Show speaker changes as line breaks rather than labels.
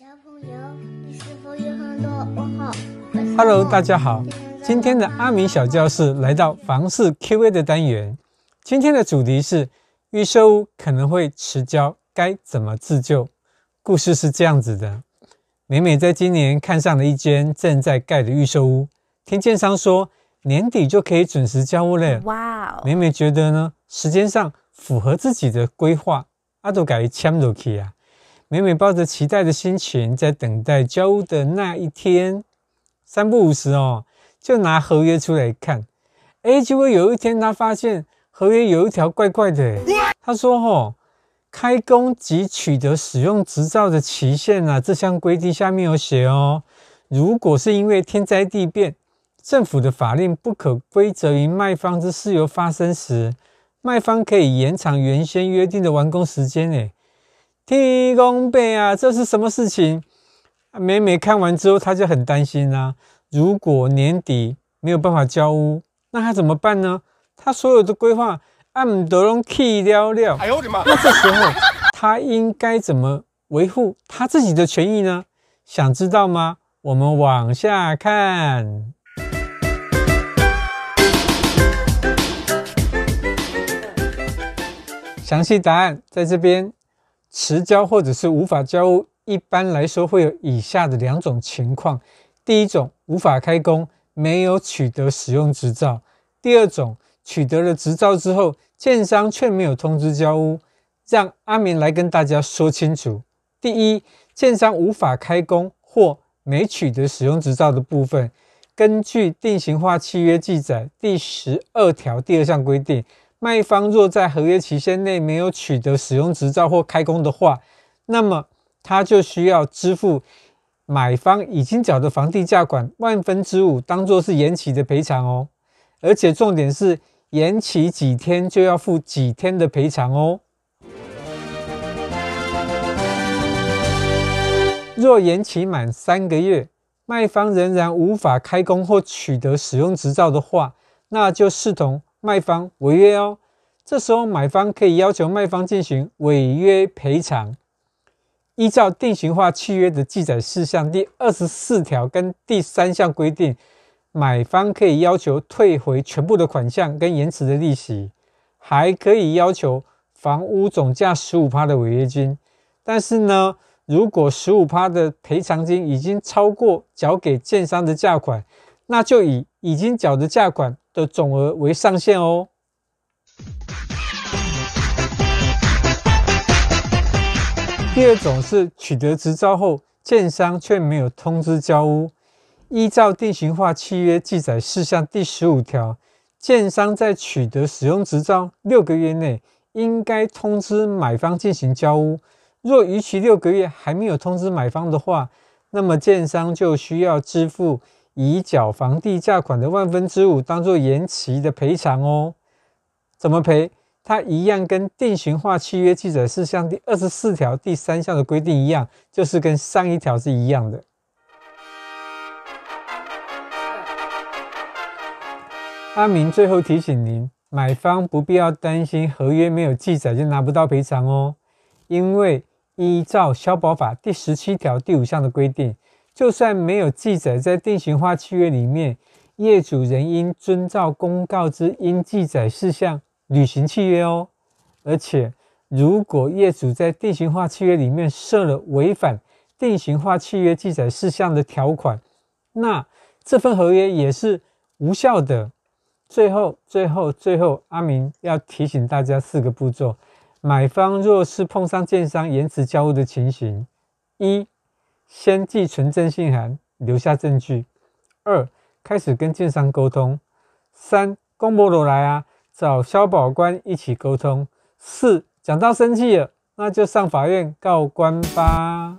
小朋友，你是否有很多问号
？Hello，大家好，今天的阿明小教室来到房事 Q&A 的单元。今天的主题是预售屋可能会迟交，该怎么自救？故事是这样子的：美美在今年看上了一间正在盖的预售屋，听建商说年底就可以准时交屋了。哇哦！美美觉得呢，时间上符合自己的规划，阿都改签落去啊。美美抱着期待的心情，在等待交屋的那一天，三不五时哦，就拿合约出来看。哎，结果有一天，他发现合约有一条怪怪的。他说：“哦，开工及取得使用执照的期限啊，这项规定下面有写哦。如果是因为天灾地变，政府的法令不可归责于卖方之事由发生时，卖方可以延长原先约定的完工时间。”诶天公伯啊，这是什么事情？每每看完之后，他就很担心啊。如果年底没有办法交屋，那他怎么办呢？他所有的规划按都拢起了了。哎呦我的妈！那这时候他应该怎么维护他自己的权益呢？想知道吗？我们往下看，详细答案在这边。迟交或者是无法交屋，一般来说会有以下的两种情况：第一种，无法开工，没有取得使用执照；第二种，取得了执照之后，建商却没有通知交屋。让阿明来跟大家说清楚：第一，建商无法开工或没取得使用执照的部分，根据定型化契约记载第十二条第二项规定。卖方若在合约期限内没有取得使用执照或开工的话，那么他就需要支付买方已经缴的房地价款万分之五，当做是延期的赔偿哦。而且重点是延期几天就要付几天的赔偿哦。若延期满三个月，卖方仍然无法开工或取得使用执照的话，那就视同。卖方违约哦，这时候买方可以要求卖方进行违约赔偿。依照定型化契约的记载事项第二十四条跟第三项规定，买方可以要求退回全部的款项跟延迟的利息，还可以要求房屋总价十五趴的违约金。但是呢，如果十五趴的赔偿金已经超过缴给建商的价款，那就以已经缴的价款的总额为上限哦。第二种是取得执照后，建商却没有通知交屋。依照定型化契约记载事项第十五条，建商在取得使用执照六个月内，应该通知买方进行交屋。若逾期六个月还没有通知买方的话，那么建商就需要支付。已缴房地价款的万分之五当做延期的赔偿哦，怎么赔？它一样跟定型化契约记载事项第二十四条第三项的规定一样，就是跟上一条是一样的。阿明最后提醒您，买方不必要担心合约没有记载就拿不到赔偿哦，因为依照消保法第十七条第五项的规定。就算没有记载在定型化契约里面，业主仍应遵照公告之应记载事项履行契约哦。而且，如果业主在定型化契约里面设了违反定型化契约记载事项的条款，那这份合约也是无效的。最后，最后，最后，阿明要提醒大家四个步骤：买方若是碰上建商延迟交屋的情形，一。先寄存证信函，留下证据。二，开始跟建商沟通。三，公婆都来啊，找消保官一起沟通。四，讲到生气了，那就上法院告官吧。